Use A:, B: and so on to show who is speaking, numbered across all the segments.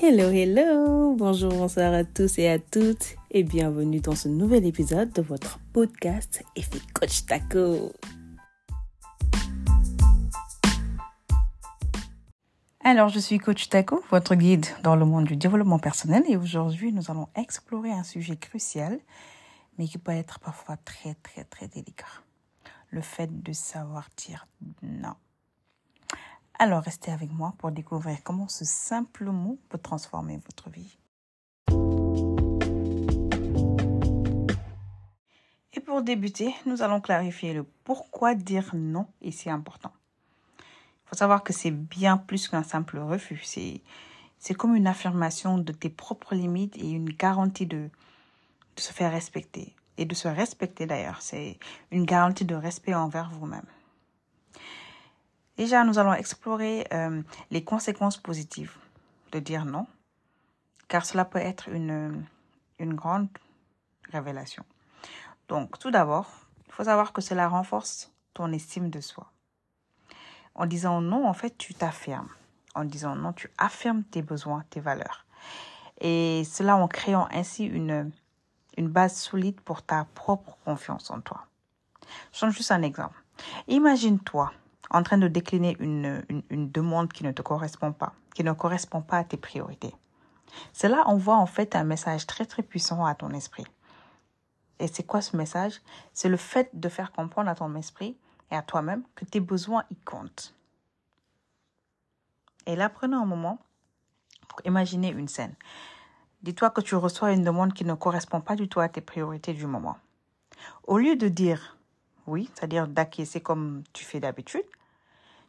A: Hello, hello, bonjour, bonsoir à tous et à toutes et bienvenue dans ce nouvel épisode de votre podcast Effet Coach Taco. Alors, je suis Coach Taco, votre guide dans le monde du développement personnel et aujourd'hui, nous allons explorer un sujet crucial mais qui peut être parfois très, très, très délicat. Le fait de savoir dire non. Alors restez avec moi pour découvrir comment ce simple mot peut transformer votre vie. Et pour débuter, nous allons clarifier le pourquoi dire non est si important. Il faut savoir que c'est bien plus qu'un simple refus. C'est, c'est comme une affirmation de tes propres limites et une garantie de se faire respecter. Et de se respecter d'ailleurs. C'est une garantie de respect envers vous-même. Déjà, nous allons explorer euh, les conséquences positives de dire non, car cela peut être une, une grande révélation. Donc, tout d'abord, il faut savoir que cela renforce ton estime de soi. En disant non, en fait, tu t'affirmes. En disant non, tu affirmes tes besoins, tes valeurs. Et cela en créant ainsi une, une base solide pour ta propre confiance en toi. Je donne juste un exemple. Imagine-toi en train de décliner une, une, demande qui ne te correspond pas, qui ne correspond pas à tes priorités. Cela envoie en fait un message très très puissant à ton esprit. Et c'est quoi ce message? C'est le fait de faire comprendre à ton esprit et à toi-même que tes besoins y comptent. Et là, prenons un moment pour imaginer une scène. Dis-toi que tu reçois une demande qui ne correspond pas du tout à tes priorités du moment. Au lieu de dire oui, c'est-à-dire d'acquiescer comme tu fais d'habitude,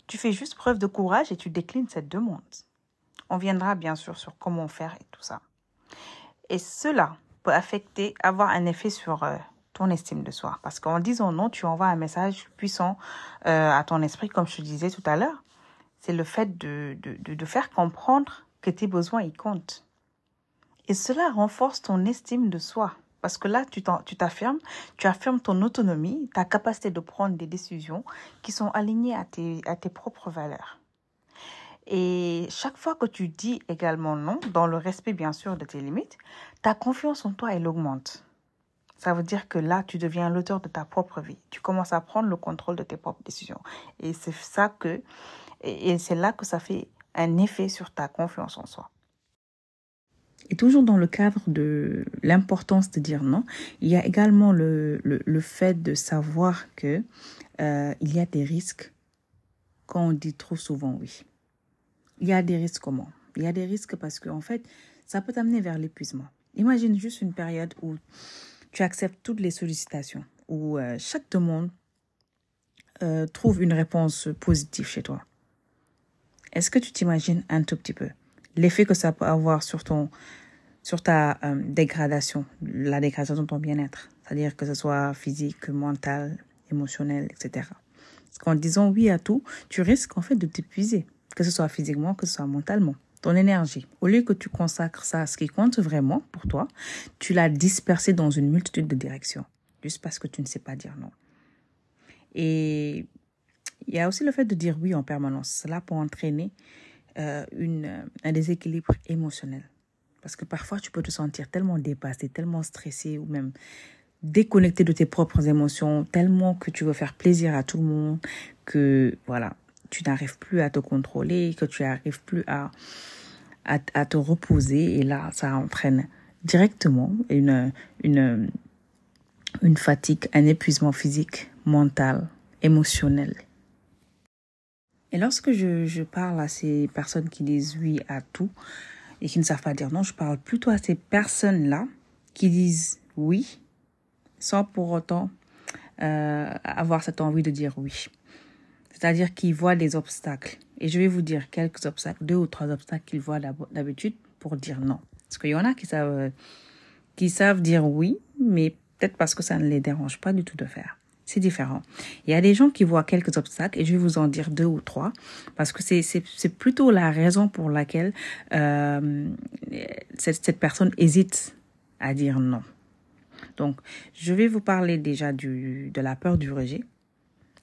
A: tu fais juste preuve de courage et tu déclines cette demande. On viendra bien sûr sur comment faire et tout ça. Et cela peut affecter, avoir un effet sur euh, ton estime de soi. Parce qu'en disant non, tu envoies un message puissant euh, à ton esprit, comme je te disais tout à l'heure. C'est le fait de, faire comprendre que tes besoins y comptent. Et cela renforce ton estime de soi. Parce que là, tu t'affirmes, tu affirmes ton autonomie, ta capacité de prendre des décisions qui sont alignées à tes, propres valeurs. Et chaque fois que tu dis également non, dans le respect bien sûr de tes limites, ta confiance en toi, elle augmente. Ça veut dire que là, tu deviens l'auteur de ta propre vie. Tu commences à prendre le contrôle de tes propres décisions. Et c'est et c'est là que ça fait un effet sur ta confiance en soi. Et toujours dans le cadre de l'importance de dire non, il y a également le, le, fait de savoir que euh, il y a des risques quand on dit trop souvent oui. Il y a des risques comment? Il y a des risques parce qu'en en fait, ça peut t'amener vers l'épuisement. Imagine juste une période où tu acceptes toutes les sollicitations, où euh, chaque demande euh, trouve une réponse positive chez toi. Est-ce que tu t'imagines un tout petit peu? L'effet que ça peut avoir sur ton sur ta euh, dégradation, la dégradation de ton bien-être, c'est-à-dire que ce soit physique, mental, émotionnel, etc. Parce qu'en disant oui à tout, tu risques en fait de t'épuiser, que ce soit physiquement, que ce soit mentalement. Ton énergie, au lieu que tu consacres ça à ce qui compte vraiment pour toi, tu l'as dispersé dans une multitude de directions, juste parce que tu ne sais pas dire non. Et il y a aussi le fait de dire oui en permanence. Cela peut entraîner euh, une, un déséquilibre émotionnel. Parce que parfois, tu peux te sentir tellement dépassé, tellement stressé ou même déconnecté de tes propres émotions, tellement que tu veux faire plaisir à tout le monde, que voilà, tu n'arrives plus à te contrôler, que tu n'arrives plus à, à, à, te reposer. Et là, ça entraîne directement une, une, une fatigue, un épuisement physique, mental, émotionnel. Et lorsque je, je parle à ces personnes qui disent oui à tout, et qui ne savent pas dire non. Je parle plutôt à ces personnes-là qui disent oui sans pour autant euh, avoir cette envie de dire oui. C'est-à-dire qu'ils voient des obstacles. Et je vais vous dire quelques obstacles, deux ou trois obstacles qu'ils voient d'habitude pour dire non. Parce qu'il y en a qui savent, qui savent dire oui, mais peut-être parce que ça ne les dérange pas du tout de faire c'est différent. Il y a des gens qui voient quelques obstacles et je vais vous en dire deux ou trois parce que c'est plutôt la raison pour laquelle euh, cette, cette personne hésite à dire non. Donc, je vais vous parler déjà du, de la peur du rejet.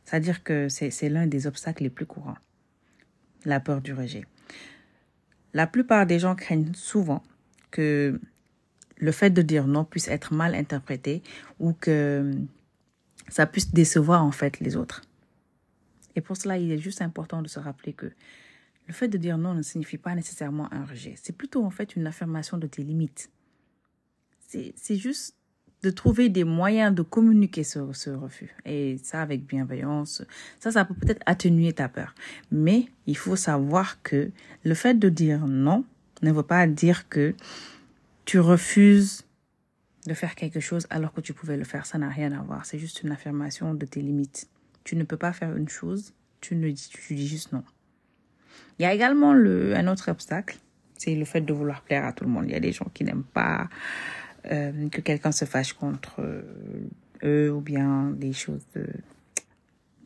A: C'est-à-dire que c'est l'un des obstacles les plus courants. La peur du rejet. La plupart des gens craignent souvent que le fait de dire non puisse être mal interprété ou que ça puisse décevoir en fait les autres. Et pour cela, il est juste important de se rappeler que le fait de dire non ne signifie pas nécessairement un rejet. C'est plutôt en fait une affirmation de tes limites. C'est juste de trouver des moyens de communiquer ce, ce refus. Et ça avec bienveillance. Ça, ça peut peut-être atténuer ta peur. Mais il faut savoir que le fait de dire non ne veut pas dire que tu refuses de faire quelque chose alors que tu pouvais le faire. Ça n'a rien à voir. C'est juste une affirmation de tes limites. Tu ne peux pas faire une chose, tu ne dis, tu dis juste non. Il y a également le, un autre obstacle, c'est le fait de vouloir plaire à tout le monde. Il y a des gens qui n'aiment pas euh, que quelqu'un se fâche contre eux ou bien des choses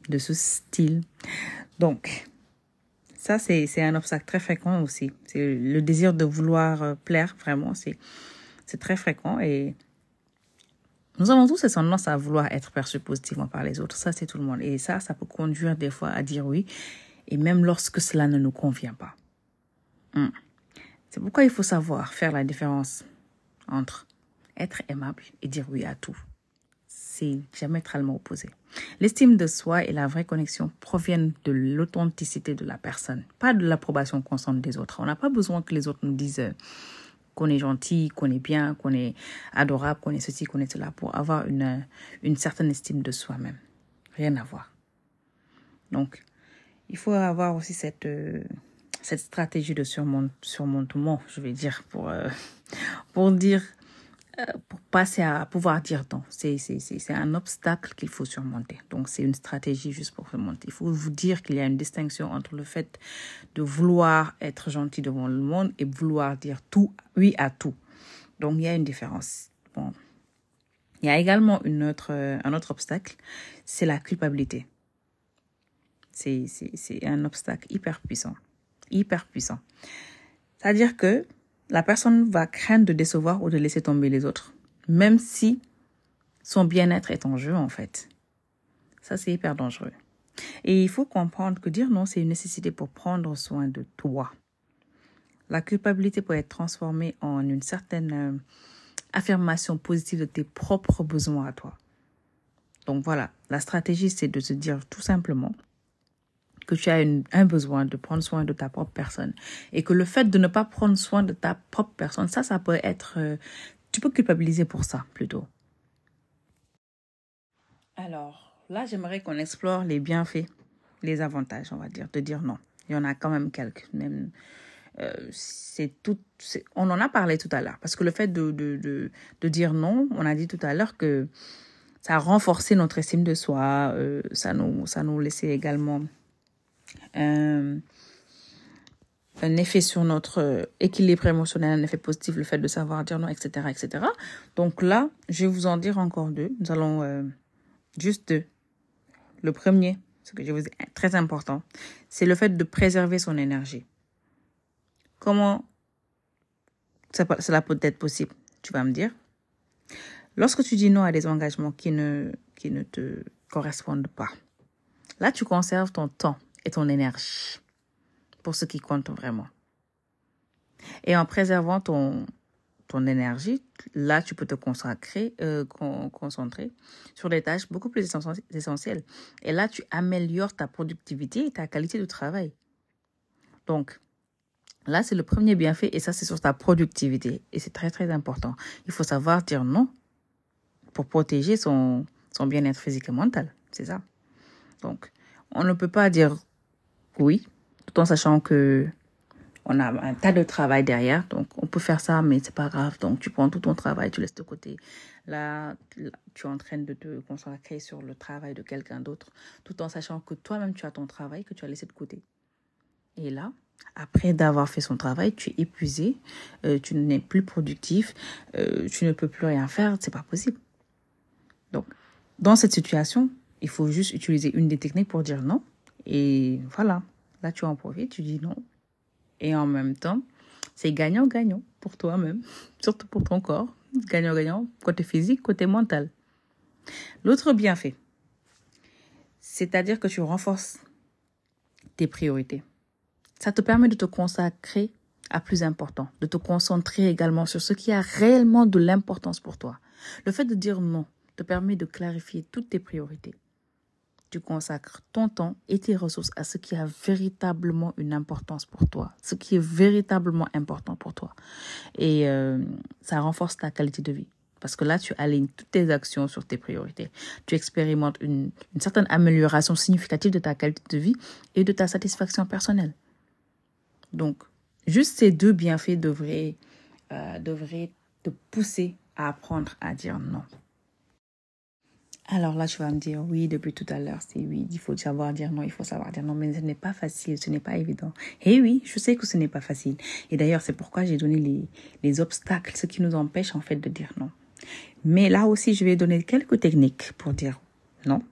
A: de, ce style. Donc, ça, c'est, un obstacle très fréquent aussi. C'est le désir de vouloir euh, plaire, vraiment, c'est très fréquent et nous avons tous cette tendance à vouloir être perçus positivement par les autres. Ça, c'est tout le monde. Et ça, ça peut conduire des fois à dire oui, et même lorsque cela ne nous convient pas. Hmm. C'est pourquoi il faut savoir faire la différence entre être aimable et dire oui à tout. C'est diamétralement opposé. L'estime de soi et la vraie connexion proviennent de l'authenticité de la personne, pas de l'approbation constante des autres. On n'a pas besoin que les autres nous disent qu'on est gentil, qu'on est bien, qu'on est adorable, qu'on est ceci, qu'on est cela, pour avoir une, une certaine estime de soi-même. Rien à voir. Donc, il faut avoir aussi cette, euh, cette stratégie de surmontement, je vais dire, pour, euh, pour dire pour passer à pouvoir dire non. C'est, un obstacle qu'il faut surmonter. Donc, c'est une stratégie juste pour surmonter. Il faut vous dire qu'il y a une distinction entre le fait de vouloir être gentil devant le monde et vouloir dire tout, oui à tout. Donc, il y a une différence. Bon. Il y a également une autre, un autre obstacle, c'est la culpabilité. C'est un obstacle hyper puissant. Hyper puissant. C'est-à-dire que la personne va craindre de décevoir ou de laisser tomber les autres, même si son bien-être est en jeu en fait. Ça, c'est hyper dangereux. Et il faut comprendre que dire non, c'est une nécessité pour prendre soin de toi. La culpabilité peut être transformée en une certaine euh, affirmation positive de tes propres besoins à toi. Donc voilà, la stratégie, c'est de se dire tout simplement, que tu as un besoin de prendre soin de ta propre personne et que le fait de ne pas prendre soin de ta propre personne, ça, ça peut être... Euh, tu peux culpabiliser pour ça plutôt. Alors, là, j'aimerais qu'on explore les bienfaits, les avantages, on va dire, de dire non. Il y en a quand même quelques. Même, euh, tout, on en a parlé tout à l'heure. Parce que le fait de, de, de, de, dire non, on a dit tout à l'heure que ça a renforcé notre estime de soi, euh, ça, nous, ça nous laissait également un, effet sur notre équilibre émotionnel, un effet positif, le fait de savoir dire non, etc., etc. Donc là, je vais vous en dire encore deux. Nous allons euh, juste deux. Le premier, ce que je vous dis très important, c'est le fait de préserver son énergie. Comment cela peut être possible Tu vas me dire. Lorsque tu dis non à des engagements qui ne, qui ne te correspondent pas, là, tu conserves ton temps et ton énergie pour ce qui compte vraiment. Et en préservant ton, ton énergie, là, tu peux te consacrer, euh, concentrer sur des tâches beaucoup plus essentielles. Et là, tu améliores ta productivité et ta qualité de travail. Donc, là, c'est le premier bienfait et ça, c'est sur ta productivité. Et c'est très, très important. Il faut savoir dire non pour protéger son, son bien-être physique et mental. C'est ça. Donc, on ne peut pas dire oui, tout en sachant que on a un tas de travail derrière, donc on peut faire ça, mais c'est pas grave. Donc tu prends tout ton travail, tu laisses de côté. Là, tu es en train de te consacrer sur le travail de quelqu'un d'autre, tout en sachant que toi-même tu as ton travail que tu as laissé de côté. Et là, après d'avoir fait son travail, tu es épuisé, euh, tu n'es plus productif, euh, tu ne peux plus rien faire, c'est pas possible. Donc, dans cette situation, il faut juste utiliser une des techniques pour dire non et voilà, là tu en profites, tu dis non. Et en même temps, c'est gagnant-gagnant pour toi-même, surtout pour ton corps. Gagnant-gagnant côté physique, côté mental. L'autre bienfait, c'est-à-dire que tu renforces tes priorités. Ça te permet de te consacrer à plus important, de te concentrer également sur ce qui a réellement de l'importance pour toi. Le fait de dire non te permet de clarifier toutes tes priorités. Tu consacres ton temps et tes ressources à ce qui a véritablement une importance pour toi, ce qui est véritablement important pour toi. Et euh, ça renforce ta qualité de vie. Parce que là, tu alignes toutes tes actions sur tes priorités. Tu expérimentes une, certaine amélioration significative de ta qualité de vie et de ta satisfaction personnelle. Donc, juste ces deux bienfaits devraient, euh, devraient te pousser à apprendre à dire non. Alors là, tu vas me dire, oui, depuis tout à l'heure, c'est oui, il faut savoir dire non, il faut savoir dire non, mais ce n'est pas facile, ce n'est pas évident. Et oui, je sais que ce n'est pas facile. Et d'ailleurs, c'est pourquoi j'ai donné les, les obstacles, ce qui nous empêche en fait de dire non. Mais là aussi, je vais donner quelques techniques pour dire non,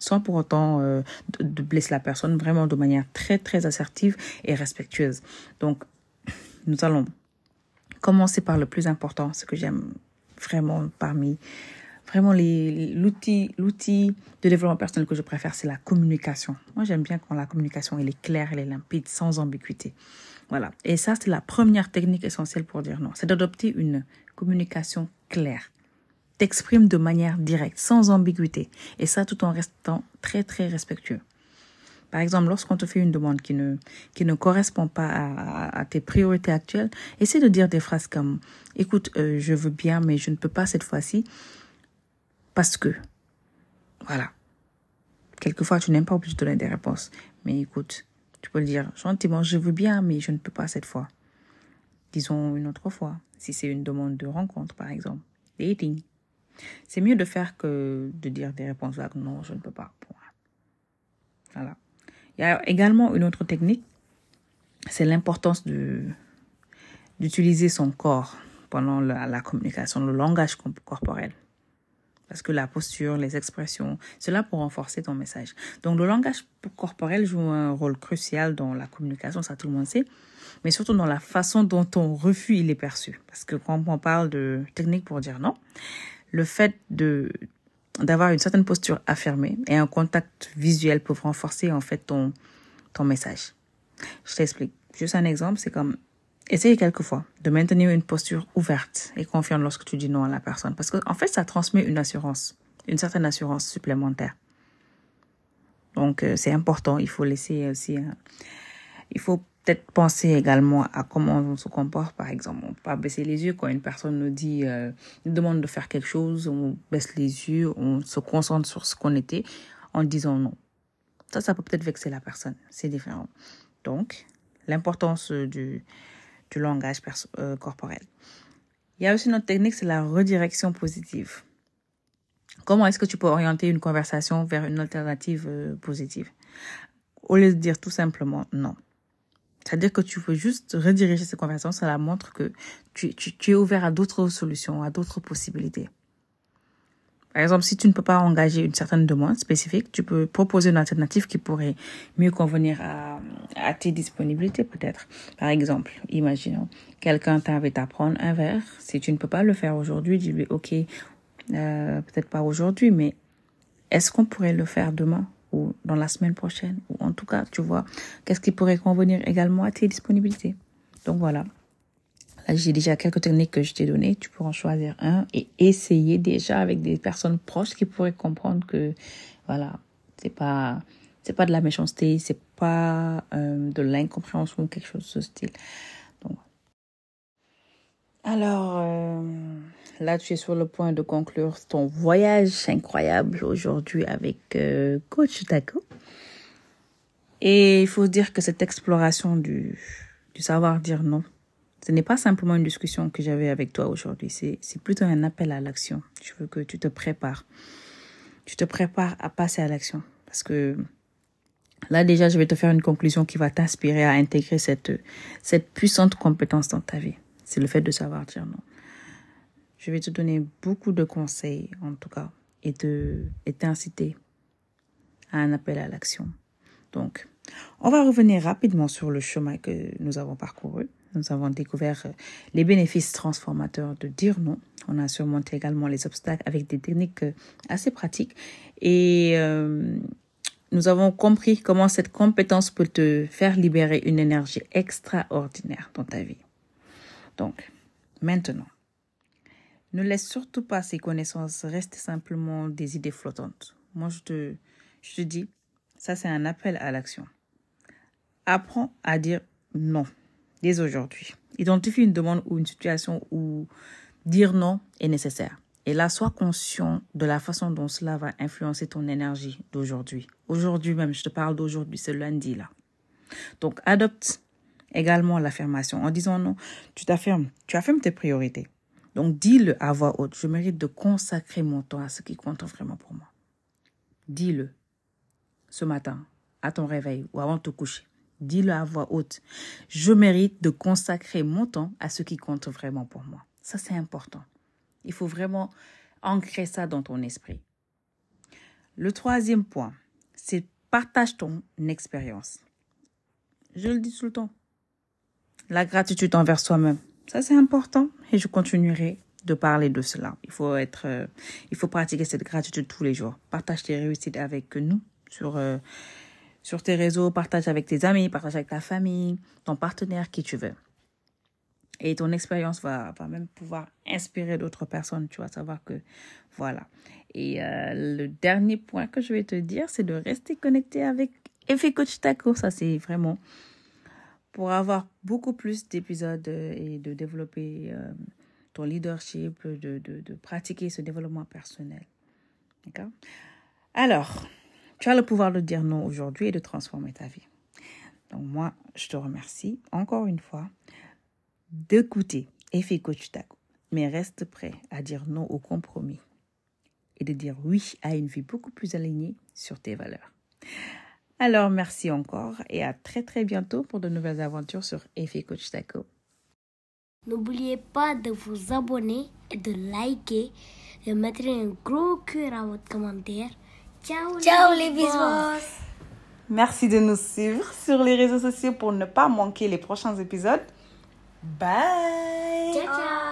A: sans pour autant euh, de, blesser la personne, vraiment de manière très, très assertive et respectueuse. Donc, nous allons commencer par le plus important, ce que j'aime vraiment parmi vraiment l'outil de développement personnel que je préfère c'est la communication. Moi j'aime bien quand la communication est claire elle est limpide sans ambiguïté. Voilà. Et ça c'est la première technique essentielle pour dire non. C'est d'adopter une communication claire. T'exprimes de manière directe, sans ambiguïté, et ça tout en restant très très respectueux. Par exemple, lorsqu'on te fait une demande qui ne, qui ne correspond pas à, tes priorités actuelles, essaie de dire des phrases comme Écoute, euh, je veux bien, mais je ne peux pas cette fois-ci parce que. Voilà. Quelquefois, tu n'aimes pas obligé de donner des réponses. Mais écoute, tu peux le dire gentiment Je veux bien, mais je ne peux pas cette fois. Disons une autre fois, si c'est une demande de rencontre, par exemple. Dating. C'est mieux de faire que de dire des réponses vagues. Non, je ne peux pas. Voilà. Il y a également une autre technique. C'est l'importance de d'utiliser son corps pendant la, la, communication, le langage corporel. Parce que la posture, les expressions, cela pour renforcer ton message. Donc le langage corporel joue un rôle crucial dans la communication, ça tout le monde sait, mais surtout dans la façon dont ton refus il est perçu. Parce que quand on parle de technique pour dire non, le fait de d'avoir une certaine posture affirmée et un contact visuel peuvent renforcer en fait ton ton message. Je t'explique. Juste un exemple, c'est comme essayer quelquefois de maintenir une posture ouverte et confiante lorsque tu dis non à la personne parce que en fait ça transmet une assurance, une certaine assurance supplémentaire. Donc euh, c'est important, il faut laisser aussi il faut peut-être penser également à comment on se comporte, par exemple. On peut pas baisser les yeux quand une personne nous dit, euh, nous demande de faire quelque chose, on baisse les yeux, on se concentre sur ce qu'on était en disant non. Ça, ça peut peut-être vexer la personne. C'est différent. Donc, l'importance du, langage euh, corporel. Il y a aussi une autre technique, c'est la redirection positive. Comment est-ce que tu peux orienter une conversation vers une alternative euh, positive? Au lieu de dire tout simplement non. C'est-à-dire que tu veux juste rediriger cette conversation, cela montre que tu, tu es ouvert à d'autres solutions, à d'autres possibilités. Par exemple, si tu ne peux pas engager une certaine demande spécifique, tu peux proposer une alternative qui pourrait mieux convenir à, à tes disponibilités peut-être. Par exemple, imaginons, quelqu'un t'invite à prendre un verre. Si tu ne peux pas le faire aujourd'hui, dis-lui, OK, euh, peut-être pas aujourd'hui, mais est-ce qu'on pourrait le faire demain ou dans la semaine prochaine, ou en tout cas, tu vois, qu'est-ce qui pourrait convenir également à tes disponibilités? Donc voilà. J'ai déjà quelques techniques que je t'ai données. Tu pourras en choisir un et essayer déjà avec des personnes proches qui pourraient comprendre que, voilà, c'est pas, c'est pas de la méchanceté, c'est pas euh, de l'incompréhension ou quelque chose de ce style. Donc, alors, euh, Là, tu es sur le point de conclure ton voyage incroyable aujourd'hui avec euh, Coach Taco. Et il faut dire que cette exploration du, du savoir dire non, ce n'est pas simplement une discussion que j'avais avec toi aujourd'hui, c'est, plutôt un appel à l'action. Je veux que tu te prépares. Tu te prépares à passer à l'action. Parce que là, déjà, je vais te faire une conclusion qui va t'inspirer à intégrer cette, puissante compétence dans ta vie. C'est le fait de savoir dire non. Je vais te donner beaucoup de conseils, en tout cas, et de et t'inciter à un appel à l'action. Donc, on va revenir rapidement sur le chemin que nous avons parcouru. Nous avons découvert les bénéfices transformateurs de dire non. On a surmonté également les obstacles avec des techniques assez pratiques. Et euh, nous avons compris comment cette compétence peut te faire libérer une énergie extraordinaire dans ta vie. Donc, maintenant, ne laisse surtout pas ces connaissances rester simplement des idées flottantes. Moi, je te, je te dis, ça c'est un appel à l'action. Apprends à dire non dès aujourd'hui. Identifie une demande ou une situation où dire non est nécessaire. Et là, sois conscient de la façon dont cela va influencer ton énergie d'aujourd'hui. Aujourd'hui même, je te parle d'aujourd'hui, c'est lundi là. Donc, adopte également l'affirmation en disant non, tu t'affirmes, tu affirmes tes priorités. Donc, dis-le à voix haute. Je mérite de consacrer mon temps à ce qui compte vraiment pour moi. Dis-le ce matin, à ton réveil ou avant de te coucher. Dis-le à voix haute. Je mérite de consacrer mon temps à ce qui compte vraiment pour moi. Ça, c'est important. Il faut vraiment ancrer ça dans ton esprit. Le troisième point, c'est partage ton expérience. Je le dis tout le temps. La gratitude envers soi-même. Ça, c'est important et je continuerai de parler de cela. Il faut être, euh, il faut pratiquer cette gratitude tous les jours. Partage tes réussites avec nous sur, euh, sur tes réseaux, partage avec tes amis, partage avec ta famille, ton partenaire, qui tu veux. Et ton expérience va, va même pouvoir inspirer d'autres personnes, tu vas savoir que voilà. Et euh, le dernier point que je vais te dire, c'est de rester connecté avec Effet Coach Taco. Ça, c'est vraiment pour avoir beaucoup plus d'épisodes et de développer euh, ton leadership, de, de, de pratiquer ce développement personnel. D'accord? Alors, tu as le pouvoir de dire non aujourd'hui et de transformer ta vie. Donc moi, je te remercie encore une fois d'écouter Effet Coach Taco, mais reste prêt à dire non au compromis et de dire oui à une vie beaucoup plus alignée sur tes valeurs. Alors merci encore et à très très bientôt pour de nouvelles aventures sur Effet Coach Taco.
B: N'oubliez pas de vous abonner et de liker, de mettre un gros cœur à votre commentaire. Ciao,
C: Ciao les bisous.
A: Merci de nous suivre sur les réseaux sociaux pour ne pas manquer les prochains épisodes. Bye
B: Ciao, ciao.